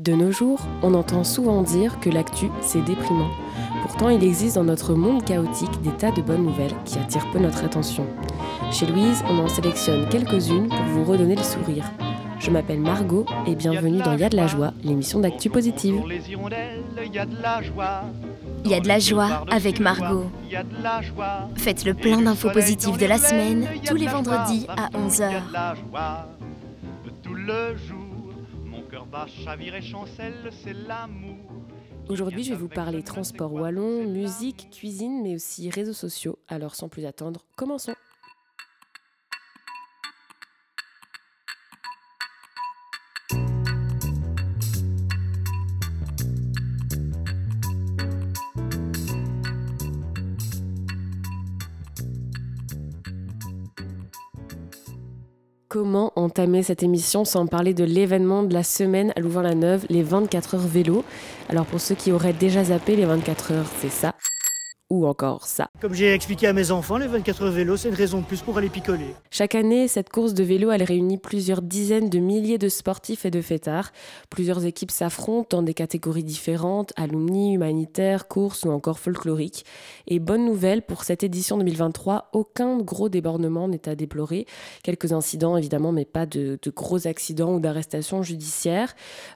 De nos jours, on entend souvent dire que l'actu, c'est déprimant. Pourtant, il existe dans notre monde chaotique des tas de bonnes nouvelles qui attirent peu notre attention. Chez Louise, on en sélectionne quelques-unes pour vous redonner le sourire. Je m'appelle Margot et bienvenue dans Y a de la joie, l'émission d'actu positive. Il y a de la joie avec Margot. Faites le plein d'infos positives de la semaine tous les vendredis à 11h. Aujourd'hui, je vais vous parler transport wallon, musique, cuisine, mais aussi réseaux sociaux. Alors sans plus attendre, commençons. Cette émission sans parler de l'événement de la semaine à Louvain-la-Neuve, les 24 heures vélo. Alors pour ceux qui auraient déjà zappé, les 24 heures, c'est ça ou encore ça. Comme j'ai expliqué à mes enfants, les 24 heures vélo, c'est une raison de plus pour aller picoler. Chaque année, cette course de vélo, elle réunit plusieurs dizaines de milliers de sportifs et de fêtards. Plusieurs équipes s'affrontent dans des catégories différentes, alumni, humanitaire, course ou encore folklorique. Et bonne nouvelle, pour cette édition 2023, aucun gros débordement n'est à déplorer. Quelques incidents évidemment, mais pas de, gros accidents ou d'arrestations judiciaires.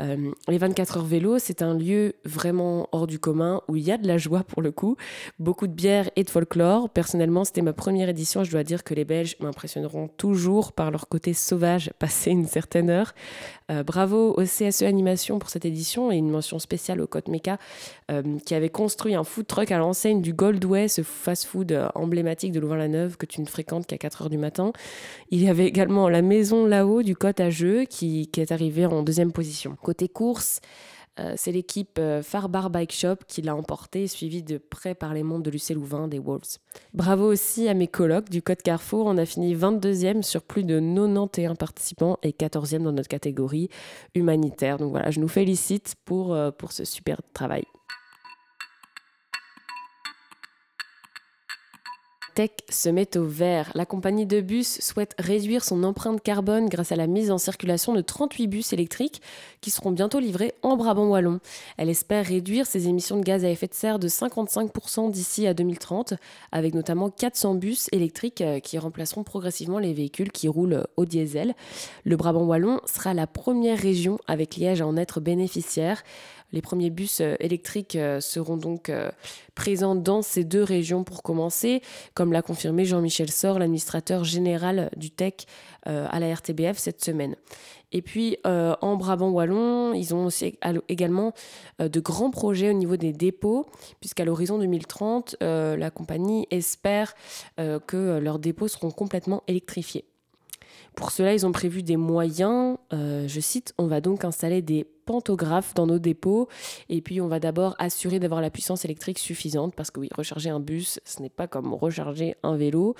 Euh, les 24 heures vélo, c'est un lieu vraiment hors du commun où il y a de la joie pour le coup beaucoup de bière et de folklore. Personnellement, c'était ma première édition. Je dois dire que les Belges m'impressionneront toujours par leur côté sauvage passé une certaine heure. Euh, bravo au CSE Animation pour cette édition et une mention spéciale au Côte Meca euh, qui avait construit un food truck à l'enseigne du Goldway, ce fast-food euh, emblématique de Louvain-la-Neuve que tu ne fréquentes qu'à 4 heures du matin. Il y avait également la maison là-haut du Côte à Jeux qui, qui est arrivée en deuxième position. Côté course, euh, c'est l'équipe euh, Farbar Bike Shop qui l'a emporté, suivi de près par les mondes de Lucé Louvain des Wolves. Bravo aussi à mes colocs du Code Carrefour. On a fini 22e sur plus de 91 participants et 14e dans notre catégorie humanitaire. Donc voilà, je nous félicite pour, euh, pour ce super travail. Tech se met au vert. La compagnie de bus souhaite réduire son empreinte carbone grâce à la mise en circulation de 38 bus électriques qui seront bientôt livrés en Brabant wallon. Elle espère réduire ses émissions de gaz à effet de serre de 55% d'ici à 2030, avec notamment 400 bus électriques euh, qui remplaceront progressivement les véhicules qui roulent au diesel. Le Brabant wallon sera la première région avec Liège à en être bénéficiaire. Les premiers bus euh, électriques euh, seront donc euh, présents dans ces deux régions pour commencer, comme l'a confirmé Jean-Michel Sor, l'administrateur général du TEC à la RTBF cette semaine. Et puis en Brabant Wallon, ils ont aussi également de grands projets au niveau des dépôts, puisqu'à l'horizon 2030, la compagnie espère que leurs dépôts seront complètement électrifiés. Pour cela, ils ont prévu des moyens. je cite, on va donc installer des pantographe dans nos dépôts. Et puis, on va d'abord assurer d'avoir la puissance électrique suffisante parce que oui, recharger un bus, ce n'est pas comme recharger un vélo,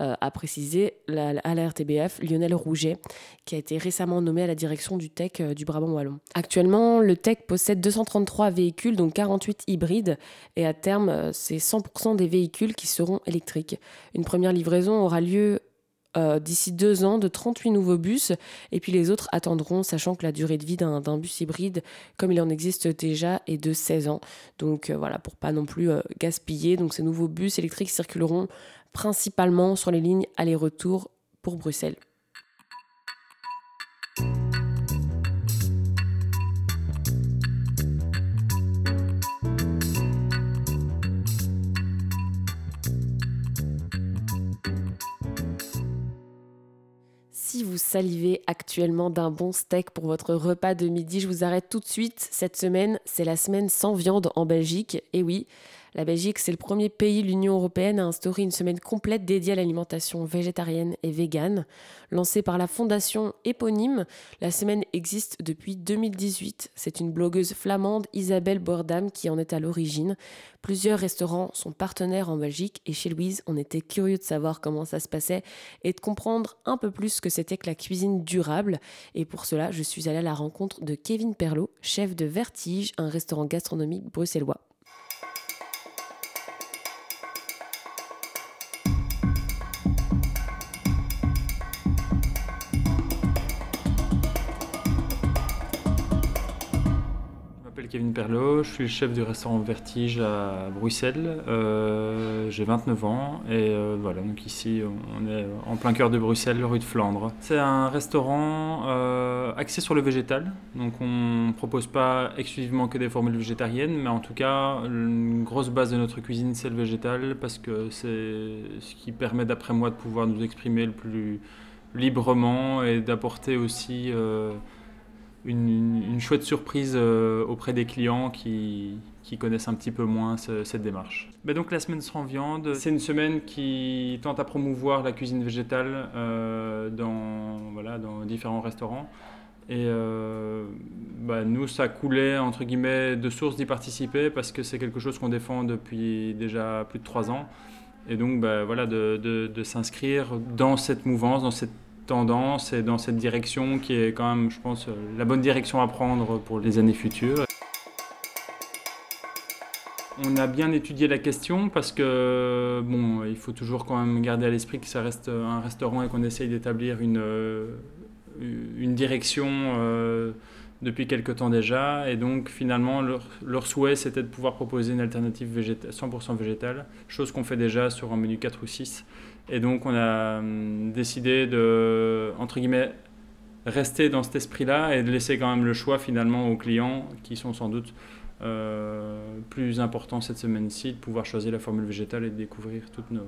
euh, a précisé à la RTBF Lionel Rouget, qui a été récemment nommé à la direction du TEC euh, du Brabant Wallon. Actuellement, le TEC possède 233 véhicules, dont 48 hybrides, et à terme, euh, c'est 100% des véhicules qui seront électriques. Une première livraison aura lieu euh, d'ici deux ans de 38 nouveaux bus. Et puis les autres attendront sachant que la durée de vie d'un bus hybride comme il en existe déjà est de 16 ans. Donc euh, voilà pour pas non plus euh, gaspiller. Donc ces nouveaux bus électriques circuleront principalement sur les lignes aller-retour pour Bruxelles Si vous salivez actuellement d'un bon steak pour votre repas de midi, je vous arrête tout de suite. Cette semaine, c'est la semaine sans viande en Belgique. Et oui, la Belgique, c'est le premier pays de l'Union européenne à instaurer une semaine complète dédiée à l'alimentation végétarienne et végane. Lancée par la fondation éponyme, la semaine existe depuis 2018. C'est une blogueuse flamande, Isabelle Bordam, qui en est à l'origine. Plusieurs restaurants sont partenaires en Belgique et chez Louise, on était curieux de savoir comment ça se passait et de comprendre un peu plus ce que c'était que la cuisine durable. Et pour cela, je suis allée à la rencontre de Kevin Perlot, chef de Vertige, un restaurant gastronomique bruxellois. M'appelle Kevin Perlot, je suis le chef du restaurant Vertige à Bruxelles. Euh, j'ai 29 ans et euh, voilà, donc ici on est en plein cœur de Bruxelles, rue de Flandre. C'est un restaurant euh, axé sur le végétal, donc on ne propose pas exclusivement que des formules végétariennes, mais en tout cas, une grosse base de notre cuisine c'est le végétal parce que c'est ce qui permet d'après moi de pouvoir nous exprimer le plus librement et d'apporter aussi une, chouette surprise euh, auprès des clients qui, connaissent un petit peu moins cette démarche. Mais donc la semaine sans viande, c'est une semaine qui tente à promouvoir la cuisine végétale euh, dans, voilà, dans différents restaurants. Et euh, bah, nous, ça coulait entre guillemets de source d'y participer parce que c'est quelque chose qu'on défend depuis déjà plus de trois ans. Et donc, bah, voilà, de, de s'inscrire dans cette mouvance, dans cette tendance et dans cette direction qui est quand même, je pense, la bonne direction à prendre pour les années futures. On a bien étudié la question parce que bon, il faut toujours quand même garder à l'esprit que ça reste un restaurant et qu'on essaye d'établir une, une direction euh, depuis quelque temps déjà. Et donc finalement, leur, leur souhait c'était de pouvoir proposer une alternative 100% végétale, chose qu'on fait déjà sur un menu 4 ou 6. Et donc on a hum, décidé de, entre guillemets, rester dans cet esprit-là et de laisser quand même le choix finalement aux clients qui sont sans doute euh, plus importants cette semaine-ci, de pouvoir choisir la formule végétale et de découvrir toutes nos,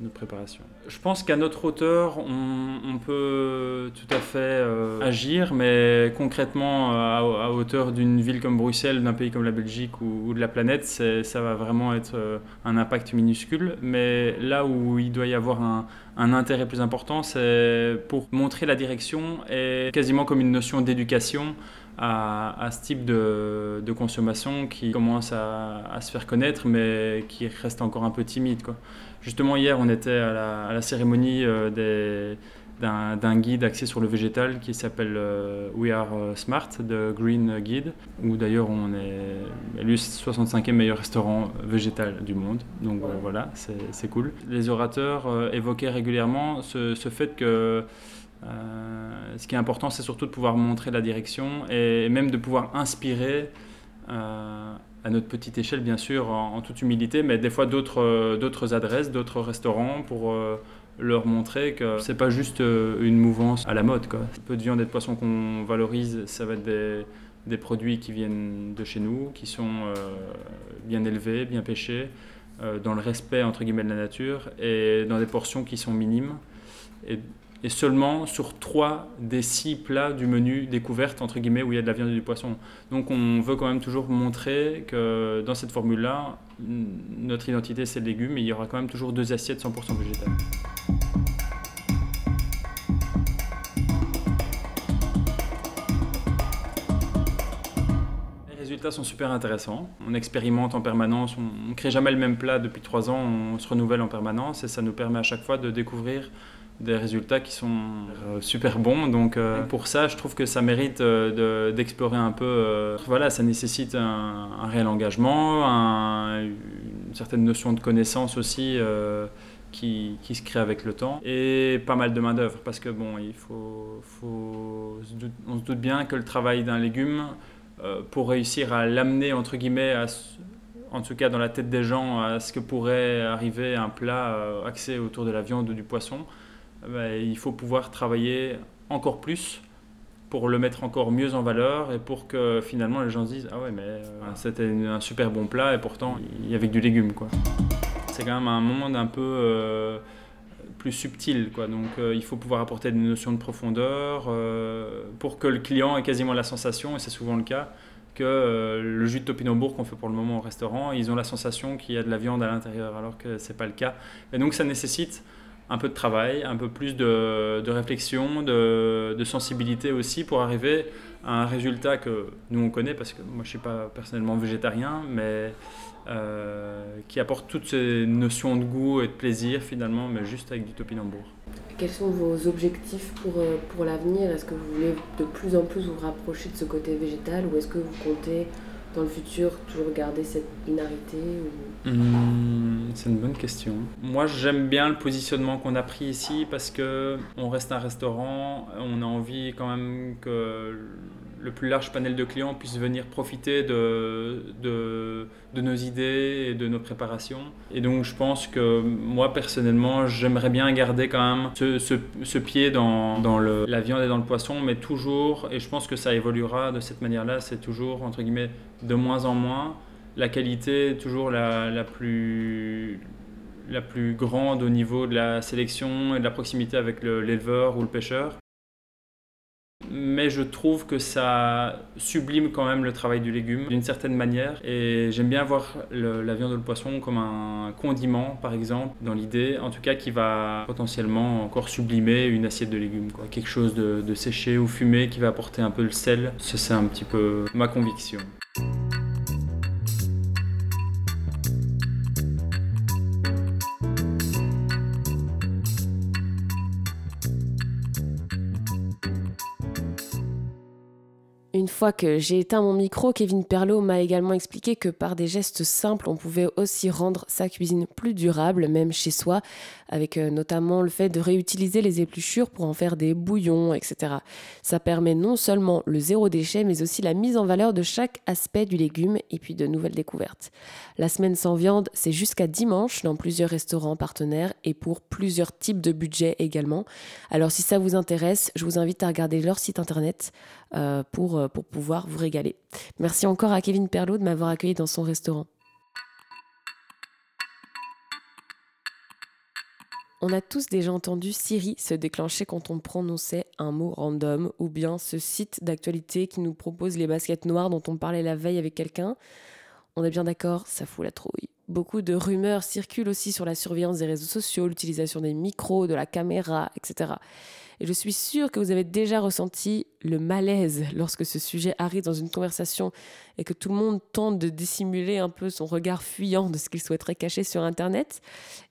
notre préparation. Je pense qu'à notre hauteur, on, peut tout à fait euh, agir, mais concrètement, euh, à, hauteur d'une ville comme Bruxelles, d'un pays comme la Belgique ou, de la planète, ça va vraiment être euh, un impact minuscule. Mais là où il doit y avoir un, intérêt plus important, c'est pour montrer la direction et quasiment comme une notion d'éducation à, ce type de, consommation qui commence à, à, se faire connaître, mais qui reste encore un peu timide. Quoi. Justement, hier, on était à la, cérémonie euh, d'un guide axé sur le végétal qui s'appelle euh, We Are euh, Smart, de Green Guide, où d'ailleurs on est élu 65e meilleur restaurant végétal du monde. Donc voilà, c'est cool. Les orateurs évoquaient régulièrement ce, fait que ce qui est important, c'est surtout de pouvoir montrer la direction et même de pouvoir inspirer à notre petite échelle, bien sûr, en, toute humilité, mais des fois d'autres euh, d'autres adresses, d'autres restaurants pour euh, leur montrer que c'est pas juste euh, une mouvance à la mode. Quoi. Peu de viande et de poisson qu'on valorise, ça va être des, des, produits qui viennent de chez nous, qui sont bien élevés, bien pêchés, dans le respect entre guillemets de la nature et dans des portions qui sont minimes. Et seulement sur trois des six plats du menu découverte, entre guillemets, où il y a de la viande et du poisson. Donc on veut quand même toujours montrer que dans cette formule-là, notre identité c'est le légume, mais il y aura quand même toujours deux assiettes 100% végétales. Les résultats sont super intéressants. On expérimente en permanence, on ne crée jamais le même plat depuis trois ans, on se renouvelle en permanence et ça nous permet à chaque fois de découvrir des résultats qui sont euh, super bons. Donc euh, pour ça, je trouve que ça mérite euh, d'explorer un peu. voilà, ça nécessite un, réel engagement, une certaine notion de connaissance aussi. Qui, qui, se crée avec le temps et pas mal de main d'œuvre parce que bon il faut, faut on se doute bien que le travail d'un légume pour réussir à l'amener entre guillemets en tout cas dans la tête des gens à ce que pourrait arriver un plat axé autour de la viande ou du poisson bah, il faut pouvoir travailler encore plus pour le mettre encore mieux en valeur et pour que finalement les gens se disent ah ouais mais euh, c'était un super bon plat et pourtant il y avait du légume quoi. C'est quand même un monde un peu euh, plus subtil quoi. Donc euh, il faut pouvoir apporter des notions de profondeur pour que le client ait quasiment la sensation et c'est souvent le cas que le jus de topinambour qu'on fait pour le moment au restaurant ils ont la sensation qu'il y a de la viande à l'intérieur alors que c'est pas le cas. Et donc ça nécessite un peu de travail, un peu plus de, réflexion, de, sensibilité aussi pour arriver à un résultat que nous on connaît parce que moi je ne suis pas personnellement végétarien, mais euh, qui apporte toutes ces notions de goût et de plaisir finalement, mais juste avec du topinambour. Quels sont vos objectifs pour, euh, pour l'avenir? Est-ce que vous voulez de plus en plus vous rapprocher de ce côté végétal ou est-ce que vous comptez dans le futur toujours garder cette binarité hmm, C'est une bonne question. Moi, j'aime bien le positionnement qu'on a pris ici parce que on reste un restaurant, on a envie quand même que le plus large panel de clients puisse venir profiter de, de, nos idées et de nos préparations. Et donc je pense que moi personnellement, j'aimerais bien garder quand même ce, ce, pied dans, dans le, la viande et dans le poisson, mais toujours, et je pense que ça évoluera de cette manière-là, c'est toujours, entre guillemets, de moins en moins. La qualité toujours la, la plus la plus grande au niveau de la sélection et de la proximité avec l'éleveur ou le pêcheur mais je trouve que ça sublime quand même le travail du légume d'une certaine manière. Et j'aime bien voir la viande ou le poisson comme un condiment, par exemple, dans l'idée, en tout cas, qui va potentiellement encore sublimer une assiette de légumes. Quoi. Quelque chose de, séché ou fumé qui va apporter un peu le sel. C'est un petit peu ma conviction. Fois que j'ai éteint mon micro, Kevin Perlot m'a également expliqué que par des gestes simples, on pouvait aussi rendre sa cuisine plus durable, même chez soi, avec euh, notamment le fait de réutiliser les épluchures pour en faire des bouillons, etc. Ça permet non seulement le zéro déchet, mais aussi la mise en valeur de chaque aspect du légume et puis de nouvelles découvertes. La semaine sans viande, c'est jusqu'à dimanche dans plusieurs restaurants partenaires et pour plusieurs types de budgets également. Alors si ça vous intéresse, je vous invite à regarder leur site internet euh, pour, euh, pour pouvoir vous régaler. Merci encore à Kevin Perlot de m'avoir accueilli dans son restaurant. On a tous déjà entendu Siri se déclencher quand on prononçait un mot random, ou bien ce site d'actualité qui nous propose les baskets noires dont on parlait la veille avec quelqu'un. On est bien d'accord, ça fout la trouille. Beaucoup de rumeurs circulent aussi sur la surveillance des réseaux sociaux, l'utilisation des micros, de la caméra, etc. Et je suis sûre que vous avez déjà ressenti le malaise lorsque ce sujet arrive dans une conversation et que tout le monde tente de dissimuler un peu son regard fuyant de ce qu'il souhaiterait cacher sur Internet.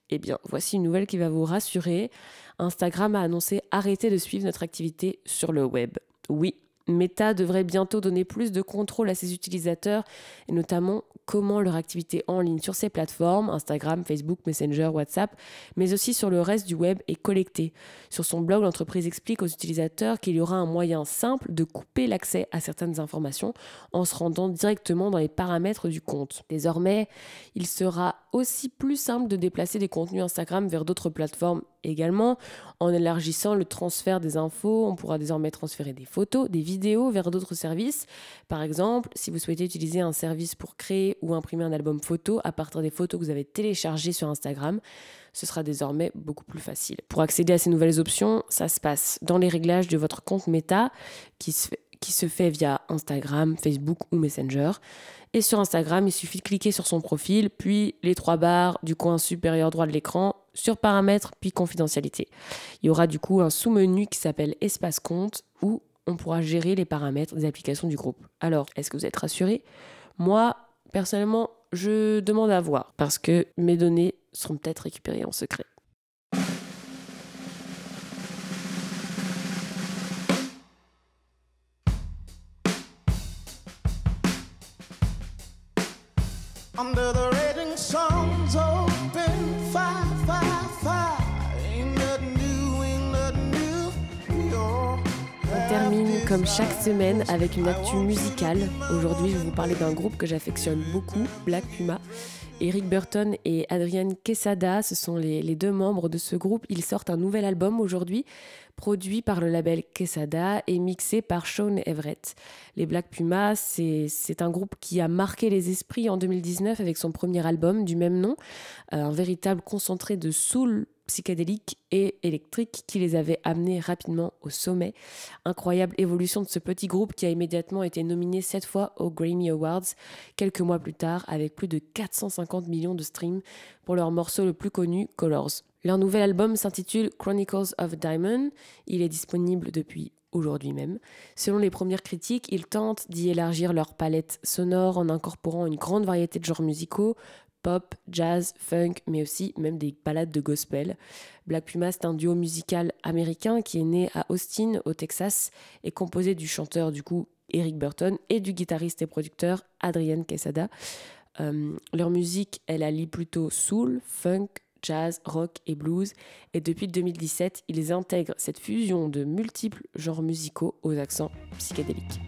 Eh bien, voici une nouvelle qui va vous rassurer. Instagram a annoncé arrêter de suivre notre activité sur le web. Oui, Meta devrait bientôt donner plus de contrôle à ses utilisateurs et notamment comment leur activité en ligne sur ces plateformes, Instagram, Facebook, Messenger, WhatsApp, mais aussi sur le reste du web est collectée. Sur son blog, l'entreprise explique aux utilisateurs qu'il y aura un moyen simple de couper l'accès à certaines informations en se rendant directement dans les paramètres du compte. Désormais, il sera aussi plus simple de déplacer des contenus Instagram vers d'autres plateformes également. En élargissant le transfert des infos, on pourra désormais transférer des photos, des vidéos vers d'autres services. Par exemple, si vous souhaitez utiliser un service pour créer ou imprimer un album photo à partir des photos que vous avez téléchargées sur Instagram, ce sera désormais beaucoup plus facile. Pour accéder à ces nouvelles options, ça se passe dans les réglages de votre compte Meta qui se fait, qui se fait via Instagram, Facebook ou Messenger. Et sur Instagram, il suffit de cliquer sur son profil, puis les trois barres du coin supérieur droit de l'écran sur paramètres puis confidentialité. Il y aura du coup un sous-menu qui s'appelle espace compte où on pourra gérer les paramètres des applications du groupe. Alors, est-ce que vous êtes rassuré Moi, personnellement, je demande à voir parce que mes données seront peut-être récupérées en secret. Comme chaque semaine avec une actu musicale. Aujourd'hui, je vais vous parler d'un groupe que j'affectionne beaucoup, Black Puma. Eric Burton et Adrienne Quesada, ce sont les, les, deux membres de ce groupe. Ils sortent un nouvel album aujourd'hui, produit par le label Quesada et mixé par Sean Everett. Les Black Puma, c'est un groupe qui a marqué les esprits en 2019 avec son premier album du même nom, euh, un véritable concentré de soul psychédélique et électrique qui les avait amenés rapidement au sommet. Incroyable évolution de ce petit groupe qui a immédiatement été nominé cette fois aux Grammy Awards quelques mois plus tard avec plus de 450 millions de streams pour leur morceau le plus connu, Colors. Leur nouvel album s'intitule Chronicles of Diamond. Il est disponible depuis aujourd'hui même. Selon les premières critiques, ils tentent d'y élargir leur palette sonore en incorporant une grande variété de genres musicaux, pop, jazz, funk, mais aussi même des ballades de gospel. Black Puma, c'est un duo musical américain qui est né à Austin, au Texas, et composé du chanteur du coup Eric Burton et du guitariste et producteur Adrian Quesada. Euh, leur musique, elle allie plutôt soul, funk, jazz, rock et blues, et depuis 2017, ils intègrent cette fusion de multiples genres musicaux aux accents psychédéliques.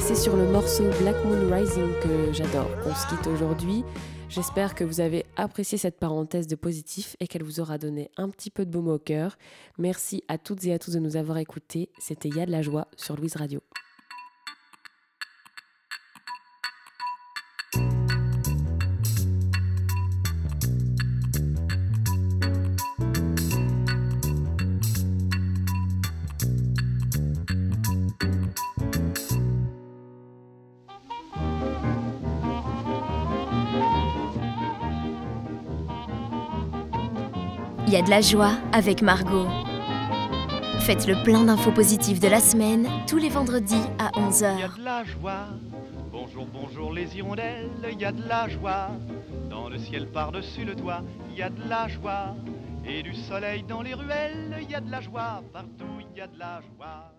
Sur le morceau Black Moon Rising que j'adore qu'on se quitte aujourd'hui. J'espère que vous avez apprécié cette parenthèse de positif et qu'elle vous aura donné un petit peu de baume au cœur. Merci à toutes et à tous de nous avoir écoutés. C'était Ya de la joie sur Louise Radio. Il y a de la joie avec Margot. Faites le plein d'infos positives de la semaine tous les vendredis à 11h. Il y a de la joie. Bonjour, bonjour les hirondelles, il y a de la joie. Dans le ciel par-dessus le toit, il y a de la joie. Et du soleil dans les ruelles, il y a de la joie. Partout, il y a de la joie.